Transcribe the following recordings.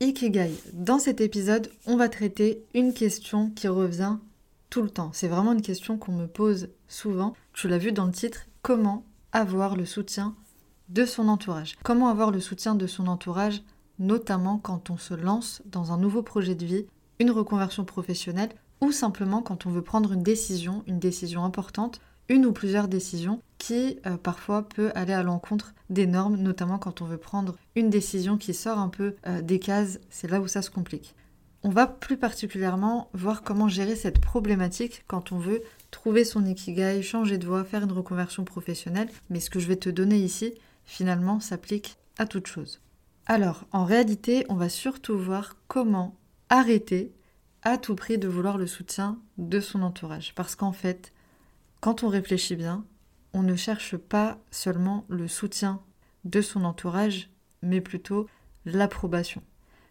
Ikigai. Dans cet épisode, on va traiter une question qui revient tout le temps. C'est vraiment une question qu'on me pose souvent. Tu l'as vu dans le titre, comment avoir le soutien de son entourage? Comment avoir le soutien de son entourage, notamment quand on se lance dans un nouveau projet de vie, une reconversion professionnelle ou simplement quand on veut prendre une décision, une décision importante une ou plusieurs décisions qui euh, parfois peut aller à l'encontre des normes, notamment quand on veut prendre une décision qui sort un peu euh, des cases, c'est là où ça se complique. On va plus particulièrement voir comment gérer cette problématique quand on veut trouver son ikigai, changer de voie, faire une reconversion professionnelle, mais ce que je vais te donner ici, finalement, s'applique à toute chose. Alors, en réalité, on va surtout voir comment arrêter à tout prix de vouloir le soutien de son entourage. Parce qu'en fait, quand on réfléchit bien, on ne cherche pas seulement le soutien de son entourage, mais plutôt l'approbation.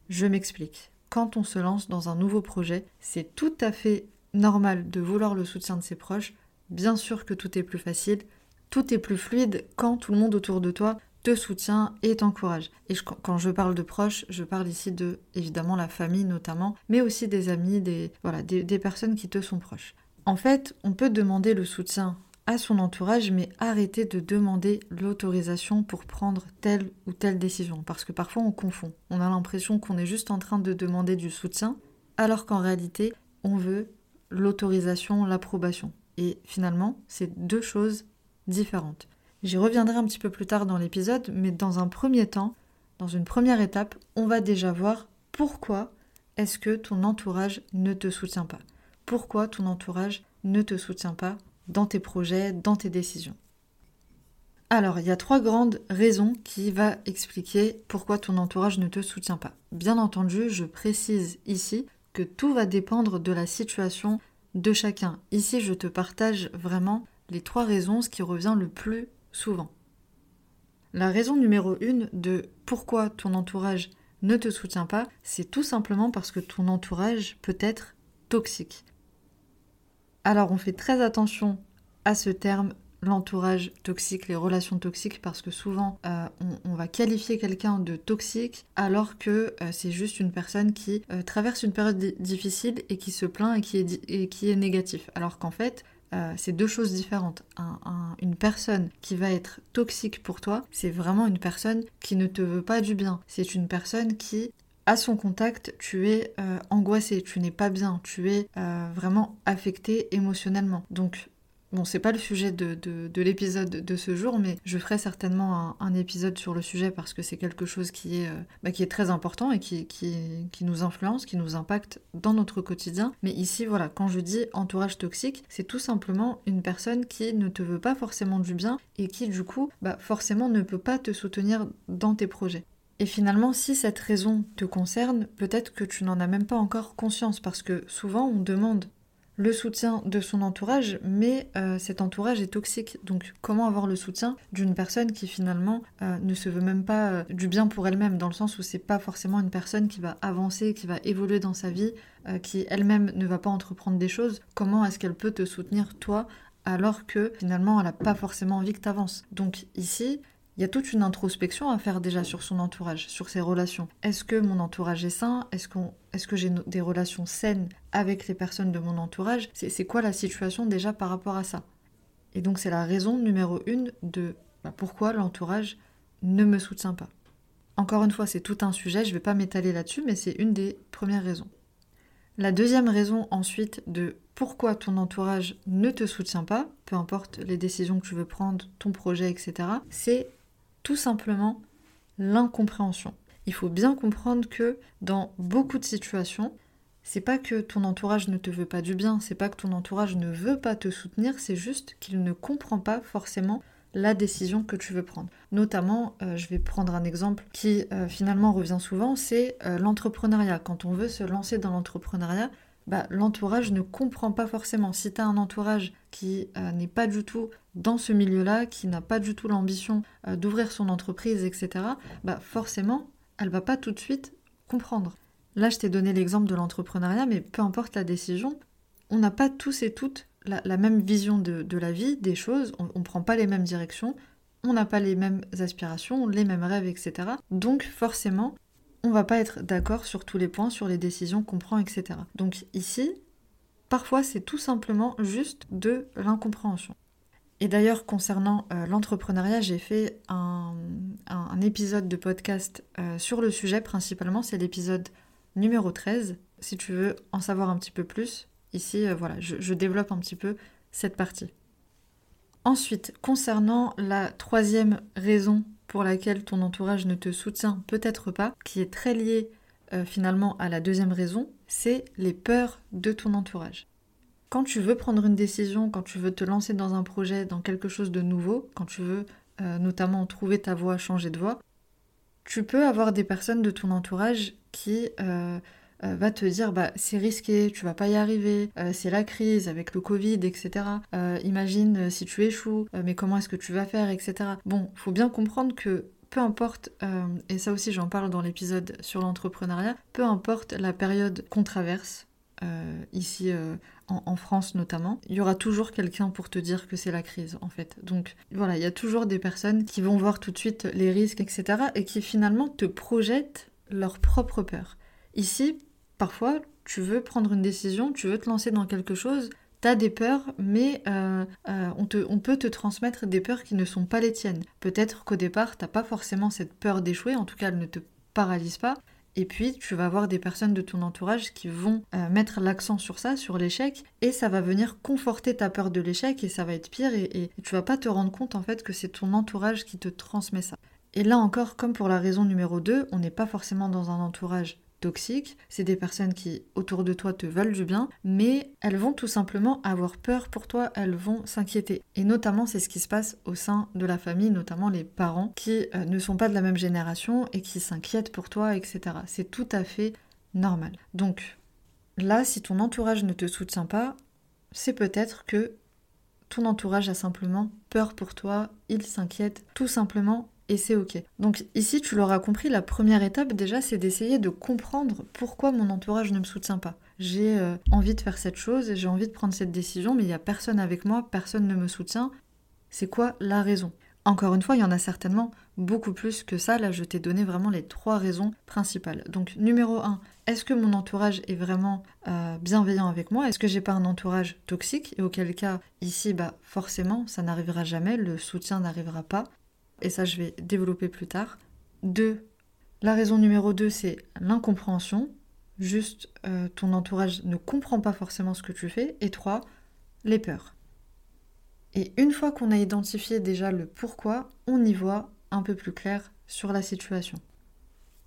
Je m'explique. Quand on se lance dans un nouveau projet, c'est tout à fait normal de vouloir le soutien de ses proches. Bien sûr que tout est plus facile, tout est plus fluide quand tout le monde autour de toi te soutient et t'encourage. Et quand je parle de proches, je parle ici de évidemment la famille notamment, mais aussi des amis, des, voilà, des personnes qui te sont proches. En fait, on peut demander le soutien à son entourage, mais arrêter de demander l'autorisation pour prendre telle ou telle décision. Parce que parfois on confond. On a l'impression qu'on est juste en train de demander du soutien, alors qu'en réalité, on veut l'autorisation, l'approbation. Et finalement, c'est deux choses différentes. J'y reviendrai un petit peu plus tard dans l'épisode, mais dans un premier temps, dans une première étape, on va déjà voir pourquoi est-ce que ton entourage ne te soutient pas pourquoi ton entourage ne te soutient pas dans tes projets, dans tes décisions. Alors, il y a trois grandes raisons qui vont expliquer pourquoi ton entourage ne te soutient pas. Bien entendu, je précise ici que tout va dépendre de la situation de chacun. Ici, je te partage vraiment les trois raisons, ce qui revient le plus souvent. La raison numéro une de pourquoi ton entourage ne te soutient pas, c'est tout simplement parce que ton entourage peut être toxique. Alors on fait très attention à ce terme l'entourage toxique, les relations toxiques, parce que souvent euh, on, va qualifier quelqu'un de toxique alors que euh, c'est juste une personne qui euh, traverse une période difficile et qui se plaint et qui est, et qui est négatif. Alors qu'en fait, c'est deux choses différentes. une personne qui va être toxique pour toi, c'est vraiment une personne qui ne te veut pas du bien. C'est une personne qui à son contact, tu es euh, angoissé, tu n'es pas bien, tu es euh, vraiment affecté émotionnellement. Donc, bon, c'est pas le sujet de, l'épisode de ce jour, mais je ferai certainement un, épisode sur le sujet parce que c'est quelque chose qui est, euh, bah, très important et qui nous influence, qui nous impacte dans notre quotidien. Mais ici, voilà, quand je dis entourage toxique, c'est tout simplement une personne qui ne te veut pas forcément du bien et qui, du coup, bah, forcément ne peut pas te soutenir dans tes projets. Et finalement, si cette raison te concerne, peut-être que tu n'en as même pas encore conscience, parce que souvent on demande le soutien de son entourage, mais euh, cet entourage est toxique. Donc comment avoir le soutien d'une personne qui finalement euh, ne se veut même pas euh, du bien pour elle-même, dans le sens où c'est pas forcément une personne qui va avancer, qui va évoluer dans sa vie, qui elle-même ne va pas entreprendre des choses? Comment est-ce qu'elle peut te soutenir toi alors que finalement elle n'a pas forcément envie que tu avances Donc ici, il y a toute une introspection à faire déjà sur son entourage, sur ses relations. Est-ce que mon entourage est sain? Est-ce est que j'ai des relations saines avec les personnes de mon entourage? C'est quoi la situation déjà par rapport à ça? Et donc c'est la raison numéro une de bah, pourquoi l'entourage ne me soutient pas. Encore une fois, c'est tout un sujet, je ne vais pas m'étaler là-dessus, mais c'est une des premières raisons. La deuxième raison ensuite de pourquoi ton entourage ne te soutient pas, peu importe les décisions que tu veux prendre, ton projet, etc., c'est tout simplement l'incompréhension. Il faut bien comprendre que dans beaucoup de situations, c'est pas que ton entourage ne te veut pas du bien, c'est pas que ton entourage ne veut pas te soutenir, c'est juste qu'il ne comprend pas forcément la décision que tu veux prendre. Notamment, euh, je vais prendre un exemple qui euh, finalement revient souvent, c'est euh, l'entrepreneuriat. Quand on veut se lancer dans l'entrepreneuriat, bah, l'entourage ne comprend pas forcément. Si tu as un entourage qui n'est pas du tout dans ce milieu-là, qui n'a pas du tout l'ambition d'ouvrir son entreprise, etc., bah, forcément, elle va pas tout de suite comprendre. Là, je t'ai donné l'exemple de l'entrepreneuriat, mais peu importe la décision, on n'a pas tous et toutes la, même vision de, la vie, des choses, on ne prend pas les mêmes directions, on n'a pas les mêmes aspirations, les mêmes rêves, etc. Donc forcément, on va pas être d'accord sur tous les points, sur les décisions qu'on prend, etc. Donc ici, parfois c'est tout simplement juste de l'incompréhension. Et d'ailleurs, concernant euh, l'entrepreneuriat, j'ai fait un, épisode de podcast euh, sur le sujet principalement, c'est l'épisode numéro 13. Si tu veux en savoir un petit peu plus, Ici, euh, voilà, je, développe un petit peu cette partie. Ensuite, concernant la troisième raison pour laquelle ton entourage ne te soutient peut-être pas, qui est très liée euh, finalement à la deuxième raison, c'est les peurs de ton entourage. Quand tu veux prendre une décision, quand tu veux te lancer dans un projet, dans quelque chose de nouveau, quand tu veux euh, notamment trouver ta voie, changer de voie, tu peux avoir des personnes de ton entourage qui euh, va te dire bah c'est risqué, tu vas pas y arriver, euh, c'est la crise avec le Covid, etc. Euh, imagine si tu échoues, mais comment est-ce que tu vas faire, etc. Bon, faut bien comprendre que peu importe, et ça aussi j'en parle dans l'épisode sur l'entrepreneuriat, peu importe la période qu'on traverse, ici en, en, France notamment, il y aura toujours quelqu'un pour te dire que c'est la crise en fait. Donc voilà, il y a toujours des personnes qui vont voir tout de suite les risques, etc. et qui finalement te projettent leur propre peur. Ici, Parfois, tu veux prendre une décision, tu veux te lancer dans quelque chose, tu as des peurs, mais euh, euh, on, on, peut te transmettre des peurs qui ne sont pas les tiennes. Peut-être qu'au départ, t'as pas forcément cette peur d'échouer, en tout cas, elle ne te paralyse pas. Et puis, tu vas avoir des personnes de ton entourage qui vont euh, mettre l'accent sur ça, sur l'échec, et ça va venir conforter ta peur de l'échec, et ça va être pire, et, et tu vas pas te rendre compte en fait que c'est ton entourage qui te transmet ça. Et là encore, comme pour la raison numéro 2, on n'est pas forcément dans un entourage toxiques, c'est des personnes qui autour de toi te veulent du bien, mais elles vont tout simplement avoir peur pour toi, elles vont s'inquiéter. Et notamment c'est ce qui se passe au sein de la famille, notamment les parents qui euh, ne sont pas de la même génération et qui s'inquiètent pour toi, etc. C'est tout à fait normal. Donc là, si ton entourage ne te soutient pas, c'est peut-être que ton entourage a simplement peur pour toi, il s'inquiète tout simplement et c'est ok. Donc ici, tu l'auras compris, la première étape déjà, c'est d'essayer de comprendre pourquoi mon entourage ne me soutient pas. J'ai euh, envie de faire cette chose, j'ai envie de prendre cette décision, mais il n'y a personne avec moi, personne ne me soutient. C'est quoi la raison? Encore une fois, il y en a certainement beaucoup plus que ça. Là, je t'ai donné vraiment les trois raisons principales. Donc numéro 1, est-ce que mon entourage est vraiment euh, bienveillant avec moi? Est-ce que j'ai pas un entourage toxique? Et auquel cas, ici, bah forcément, ça n'arrivera jamais, le soutien n'arrivera pas et ça je vais développer plus tard. Deux, la raison numéro deux, c'est l'incompréhension. Juste, euh, ton entourage ne comprend pas forcément ce que tu fais. Et trois, les peurs. Et une fois qu'on a identifié déjà le pourquoi, on y voit un peu plus clair sur la situation.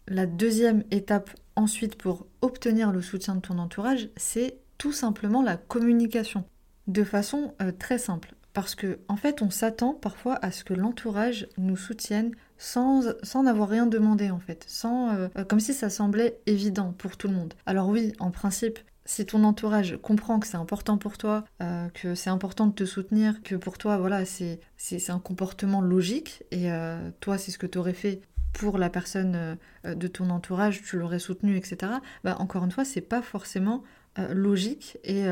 La deuxième étape ensuite pour obtenir le soutien de ton entourage, c'est tout simplement la communication. De façon euh, très simple. Parce que, en fait, on s'attend parfois à ce que l'entourage nous soutienne sans, sans n'avoir rien demandé, en fait. Sans, euh, comme si ça semblait évident pour tout le monde. Alors oui, en principe, si ton entourage comprend que c'est important pour toi, euh, que c'est important de te soutenir, que pour toi, voilà, c'est, c'est, un comportement logique, et euh, toi, c'est ce que tu aurais fait pour la personne de ton entourage, tu l'aurais soutenu, etc. Bah, encore une fois, c'est pas forcément logique et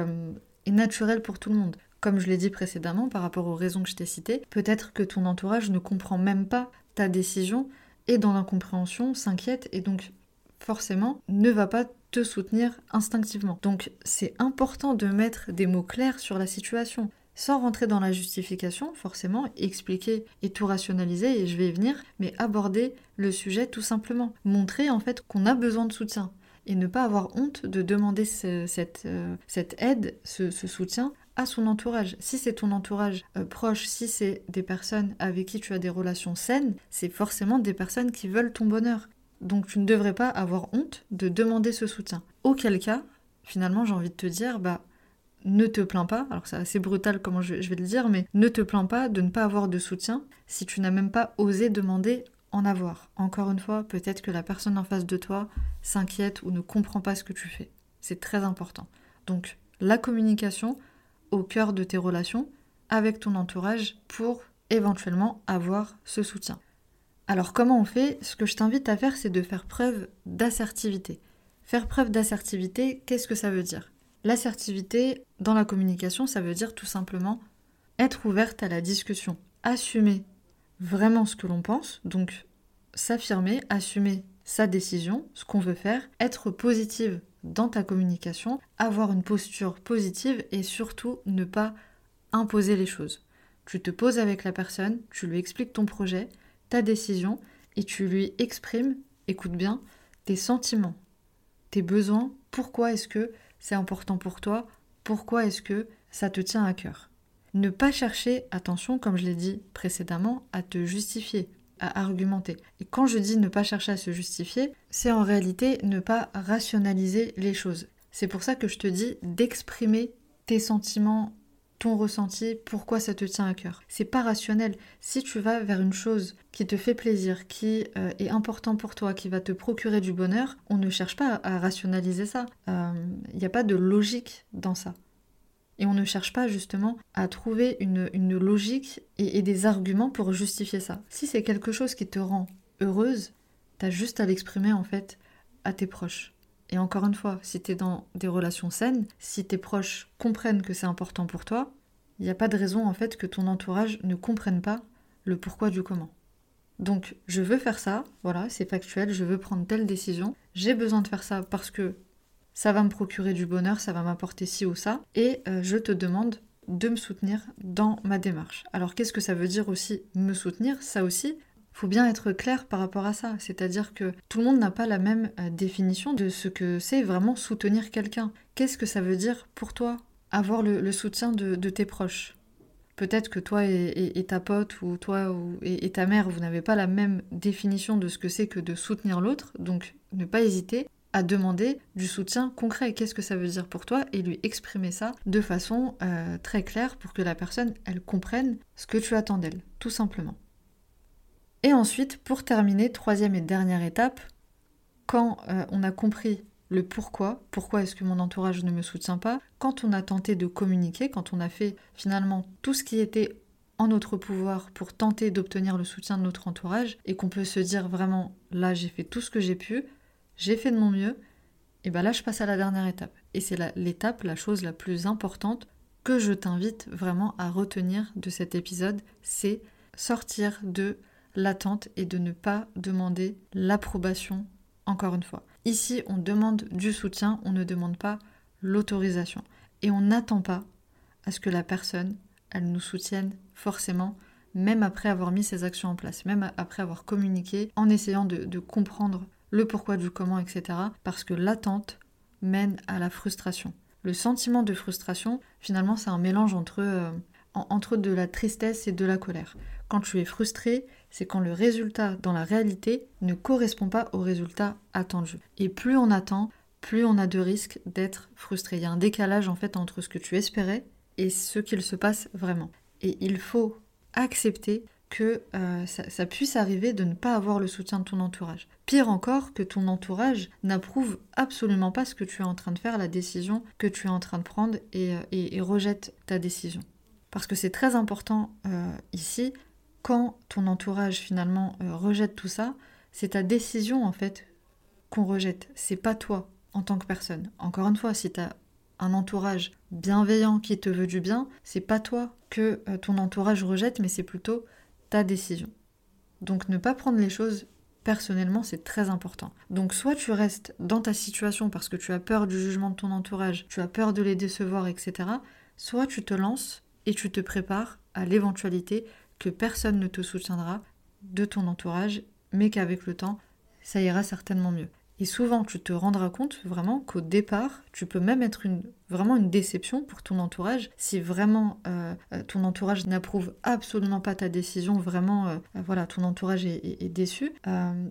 naturel pour tout le monde. Comme je l'ai dit précédemment par rapport aux raisons que je t'ai citées, peut-être que ton entourage ne comprend même pas ta décision et dans l'incompréhension s'inquiète et donc forcément ne va pas te soutenir instinctivement. Donc c'est important de mettre des mots clairs sur la situation sans rentrer dans la justification, forcément, expliquer et tout rationaliser, et je vais y venir, mais aborder le sujet tout simplement. Montrer en fait qu'on a besoin de soutien et ne pas avoir honte de demander euh, cette, aide, ce, soutien son entourage. Si c'est ton entourage euh, proche, si c'est des personnes avec qui tu as des relations saines, c'est forcément des personnes qui veulent ton bonheur. Donc tu ne devrais pas avoir honte de demander ce soutien. Auquel cas, finalement, j'ai envie de te dire, bah ne te plains pas, alors c'est assez brutal comment je vais le dire, mais ne te plains pas de ne pas avoir de soutien si tu n'as même pas osé demander en avoir. Encore une fois, peut-être que la personne en face de toi s'inquiète ou ne comprend pas ce que tu fais. C'est très important. Donc, la communication au cœur de tes relations avec ton entourage pour éventuellement avoir ce soutien. Alors comment on fait? Ce que je t'invite à faire, c'est de faire preuve d'assertivité. Faire preuve d'assertivité, qu'est-ce que ça veut dire? L'assertivité dans la communication, ça veut dire tout simplement être ouverte à la discussion, assumer vraiment ce que l'on pense, donc s'affirmer, assumer sa décision, ce qu'on veut faire, être positive dans ta communication, avoir une posture positive et surtout ne pas imposer les choses. Tu te poses avec la personne, tu lui expliques ton projet, ta décision et tu lui exprimes, écoute bien, tes sentiments, tes besoins, pourquoi est-ce que c'est important pour toi, pourquoi est-ce que ça te tient à cœur. Ne pas chercher, attention, comme je l'ai dit précédemment, à te justifier, à argumenter. Et quand je dis ne pas chercher à se justifier, c'est en réalité ne pas rationaliser les choses. C'est pour ça que je te dis d'exprimer tes sentiments, ton ressenti, pourquoi ça te tient à cœur. C'est pas rationnel. Si tu vas vers une chose qui te fait plaisir, qui euh, est important pour toi, qui va te procurer du bonheur, on ne cherche pas à, rationaliser ça. Il euh, n'y a pas de logique dans ça. Et on ne cherche pas justement à trouver une, logique et, des arguments pour justifier ça. Si c'est quelque chose qui te rend heureuse, t'as juste à l'exprimer en fait à tes proches. Et encore une fois, si tu es dans des relations saines, si tes proches comprennent que c'est important pour toi, il n'y a pas de raison en fait que ton entourage ne comprenne pas le pourquoi du comment. Donc je veux faire ça, voilà, c'est factuel, je veux prendre telle décision, j'ai besoin de faire ça parce que ça va me procurer du bonheur, ça va m'apporter ci ou ça, et euh, je te demande de me soutenir dans ma démarche. Alors qu'est-ce que ça veut dire aussi me soutenir? Ça aussi, faut bien être clair par rapport à ça. C'est-à-dire que tout le monde n'a pas la même euh, définition de ce que c'est vraiment soutenir quelqu'un. Qu'est-ce que ça veut dire pour toi avoir le, soutien de, tes proches? Peut-être que toi et, ta pote ou toi et, ta mère, vous n'avez pas la même définition de ce que c'est que de soutenir l'autre. Donc ne pas hésiter demander du soutien concret. Qu'est-ce que ça veut dire pour toi? Et lui exprimer ça de façon euh, très claire pour que la personne, elle comprenne ce que tu attends d'elle, tout simplement. Et ensuite, pour terminer, troisième et dernière étape, quand euh, on a compris le pourquoi, pourquoi est-ce que mon entourage ne me soutient pas, quand on a tenté de communiquer, quand on a fait finalement tout ce qui était en notre pouvoir pour tenter d'obtenir le soutien de notre entourage, et qu'on peut se dire vraiment, là j'ai fait tout ce que j'ai pu, j'ai fait de mon mieux, et bien là je passe à la dernière étape. Et c'est l'étape, la chose la plus importante que je t'invite vraiment à retenir de cet épisode, c'est sortir de l'attente et de ne pas demander l'approbation encore une fois. Ici, on demande du soutien, on ne demande pas l'autorisation. Et on n'attend pas à ce que la personne, elle nous soutienne forcément, même après avoir mis ses actions en place, même après avoir communiqué, en essayant de, comprendre le pourquoi du comment, etc. Parce que l'attente mène à la frustration. Le sentiment de frustration, finalement, c'est un mélange entre, euh, entre de la tristesse et de la colère. Quand tu es frustré, c'est quand le résultat dans la réalité ne correspond pas au résultat attendu. Et plus on attend, plus on a de risques d'être frustré. Il y a un décalage en fait entre ce que tu espérais et ce qu'il se passe vraiment. Et il faut accepter que euh, ça, puisse arriver de ne pas avoir le soutien de ton entourage. Pire encore, que ton entourage n'approuve absolument pas ce que tu es en train de faire, la décision que tu es en train de prendre et, euh, rejette ta décision. Parce que c'est très important euh, ici quand ton entourage finalement rejette tout ça, c'est ta décision en fait qu'on rejette. C'est pas toi en tant que personne. Encore une fois, si tu as un entourage bienveillant qui te veut du bien, c'est pas toi que ton entourage rejette, mais c'est plutôt ta décision. Donc ne pas prendre les choses personnellement, c'est très important. Donc soit tu restes dans ta situation parce que tu as peur du jugement de ton entourage, tu as peur de les décevoir, etc. Soit tu te lances et tu te prépares à l'éventualité que personne ne te soutiendra de ton entourage, mais qu'avec le temps, ça ira certainement mieux. Et souvent, tu te rendras compte vraiment qu'au départ, tu peux même être une, vraiment une déception pour ton entourage si vraiment euh, euh, ton entourage n'approuve absolument pas ta décision, vraiment, euh, voilà, ton entourage est, déçu.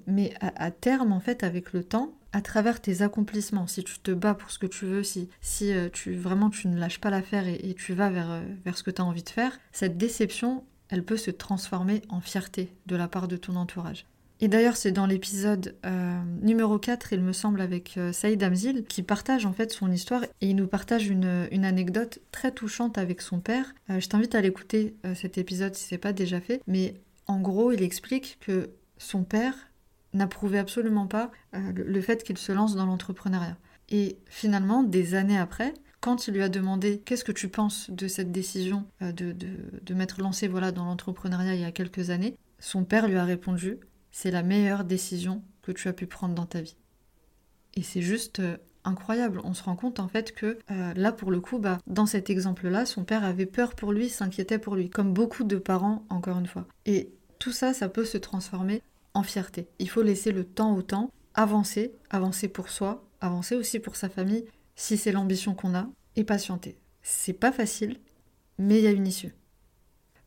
mais à, terme, en fait, avec le temps, à travers tes accomplissements, si tu te bats pour ce que tu veux, si, si tu vraiment tu ne lâches pas l'affaire et, et, tu vas vers, vers ce que tu as envie de faire, cette déception, elle peut se transformer en fierté de la part de ton entourage. Et d'ailleurs, c'est dans l'épisode euh, numéro 4, il me semble, avec euh, Saïd Amzil, qui partage en fait son histoire et il nous partage une, anecdote très touchante avec son père. Euh, je t'invite à l'écouter cet épisode si c'est pas déjà fait, mais en gros, il explique que son père n'approuvait absolument pas le, fait qu'il se lance dans l'entrepreneuriat. Et finalement, des années après, quand il lui a demandé qu'est-ce que tu penses de cette décision de, de, de m'être lancé voilà, dans l'entrepreneuriat il y a quelques années, son père lui a répondu c'est la meilleure décision que tu as pu prendre dans ta vie. Et c'est juste euh, incroyable. On se rend compte en fait que euh, là pour le coup, bah, dans cet exemple-là, son père avait peur pour lui, s'inquiétait pour lui, comme beaucoup de parents encore une fois. Et tout ça, ça peut se transformer en fierté. Il faut laisser le temps au temps, avancer, avancer pour soi, avancer aussi pour sa famille, si c'est l'ambition qu'on a, et patienter. C'est pas facile, mais il y a une issue.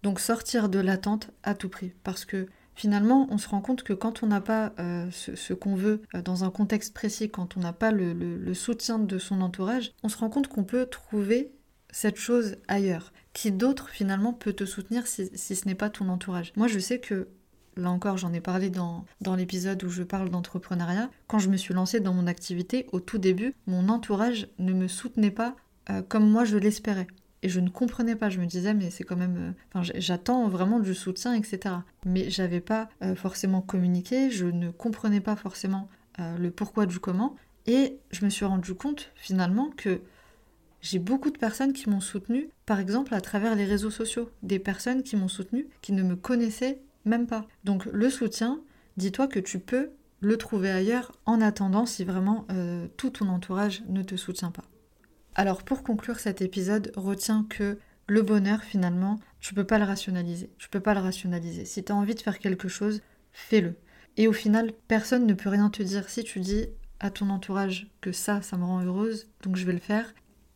Donc sortir de l'attente à tout prix, parce que finalement, on se rend compte que quand on n'a pas euh, ce, qu'on veut euh, dans un contexte précis, quand on n'a pas le, soutien de son entourage, on se rend compte qu'on peut trouver cette chose ailleurs. Qui d'autre finalement peut te soutenir si, ce n'est pas ton entourage Moi, je sais que là encore, j'en ai parlé dans, dans l'épisode où je parle d'entrepreneuriat. Quand je me suis lancée dans mon activité, au tout début, mon entourage ne me soutenait pas euh, comme moi je l'espérais. Et je ne comprenais pas, je me disais, mais c'est quand même. Euh, enfin, j'attends vraiment du soutien, etc. Mais j'avais pas euh, forcément communiqué, je ne comprenais pas forcément euh, le pourquoi du comment. Et je me suis rendu compte finalement que j'ai beaucoup de personnes qui m'ont soutenu, par exemple à travers les réseaux sociaux. Des personnes qui m'ont soutenu qui ne me connaissaient même pas. Donc le soutien, dis-toi que tu peux le trouver ailleurs en attendant si vraiment tout ton entourage ne te soutient pas. Alors pour conclure cet épisode, retiens que le bonheur finalement, tu peux pas le rationaliser. Tu peux pas le rationaliser. Si tu as envie de faire quelque chose, fais-le. Et au final, personne ne peut rien te dire si tu dis à ton entourage que ça, ça me rend heureuse, donc je vais le faire.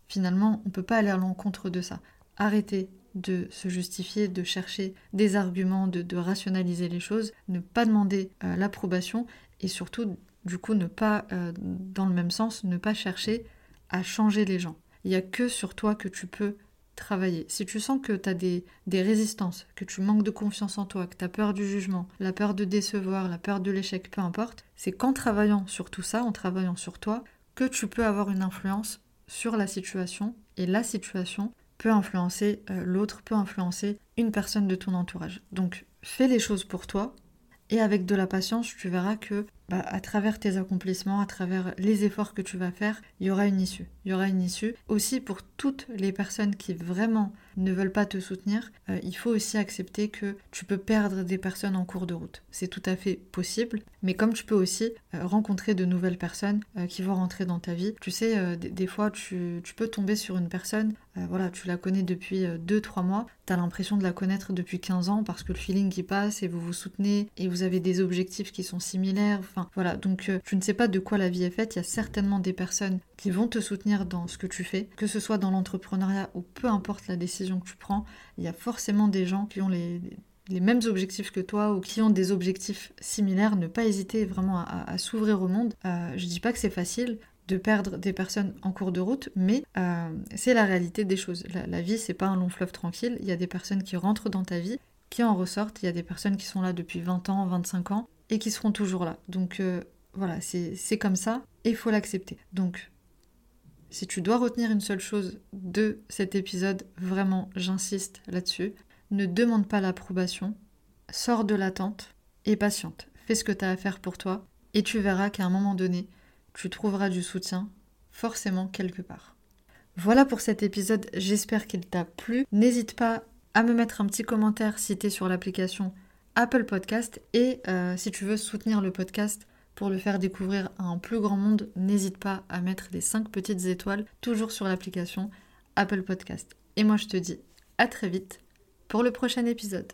Finalement, on peut pas aller à l'encontre de ça. Arrêtez de se justifier, de chercher des arguments, de, rationaliser les choses, ne pas demander euh, l'approbation et surtout, du coup, ne pas, euh, dans le même sens, ne pas chercher à changer les gens. Il n'y a que sur toi que tu peux travailler. Si tu sens que tu as des, résistances, que tu manques de confiance en toi, que tu as peur du jugement, la peur de décevoir, la peur de l'échec, peu importe, c'est qu'en travaillant sur tout ça, en travaillant sur toi, que tu peux avoir une influence sur la situation et la situation peut influencer euh, l'autre, peut influencer une personne de ton entourage. Donc fais les choses pour toi et avec de la patience, tu verras que bah, à travers tes accomplissements, à travers les efforts que tu vas faire, il y aura une issue. Il y aura une issue. Aussi pour toutes les personnes qui vraiment ne veulent pas te soutenir, euh, il faut aussi accepter que tu peux perdre des personnes en cours de route. C'est tout à fait possible, mais comme tu peux aussi euh, rencontrer de nouvelles personnes euh, qui vont rentrer dans ta vie, tu sais, des, fois tu, tu, peux tomber sur une personne, voilà, tu la connais depuis 2-3 mois, tu as l'impression de la connaître depuis 15 ans parce que le feeling qui passe et vous vous soutenez et vous avez des objectifs qui sont similaires. Enfin voilà, donc tu ne sais pas de quoi la vie est faite, il y a certainement des personnes qui vont te soutenir dans ce que tu fais, que ce soit dans l'entrepreneuriat ou peu importe la décision que tu prends, il y a forcément des gens qui ont les, mêmes objectifs que toi ou qui ont des objectifs similaires, ne pas hésiter vraiment à, s'ouvrir au monde. Euh, je dis pas que c'est facile de perdre des personnes en cours de route, mais euh, c'est la réalité des choses. La, vie, c'est pas un long fleuve tranquille. Il y a des personnes qui rentrent dans ta vie, qui en ressortent. Il y a des personnes qui sont là depuis 20 ans, 25 ans et qui seront toujours là. Donc euh, voilà, c'est comme ça et il faut l'accepter. Donc si tu dois retenir une seule chose de cet épisode, vraiment, j'insiste là-dessus, ne demande pas l'approbation, sors de l'attente et patiente. Fais ce que tu as à faire pour toi et tu verras qu'à un moment donné, tu trouveras du soutien, forcément quelque part. Voilà pour cet épisode, j'espère qu'il t'a plu. N'hésite pas à me mettre un petit commentaire si tu es sur l'application Apple Podcast et euh, si tu veux soutenir le podcast, pour le faire découvrir à un plus grand monde, n'hésite pas à mettre les 5 petites étoiles toujours sur l'application Apple Podcast. Et moi je te dis à très vite pour le prochain épisode.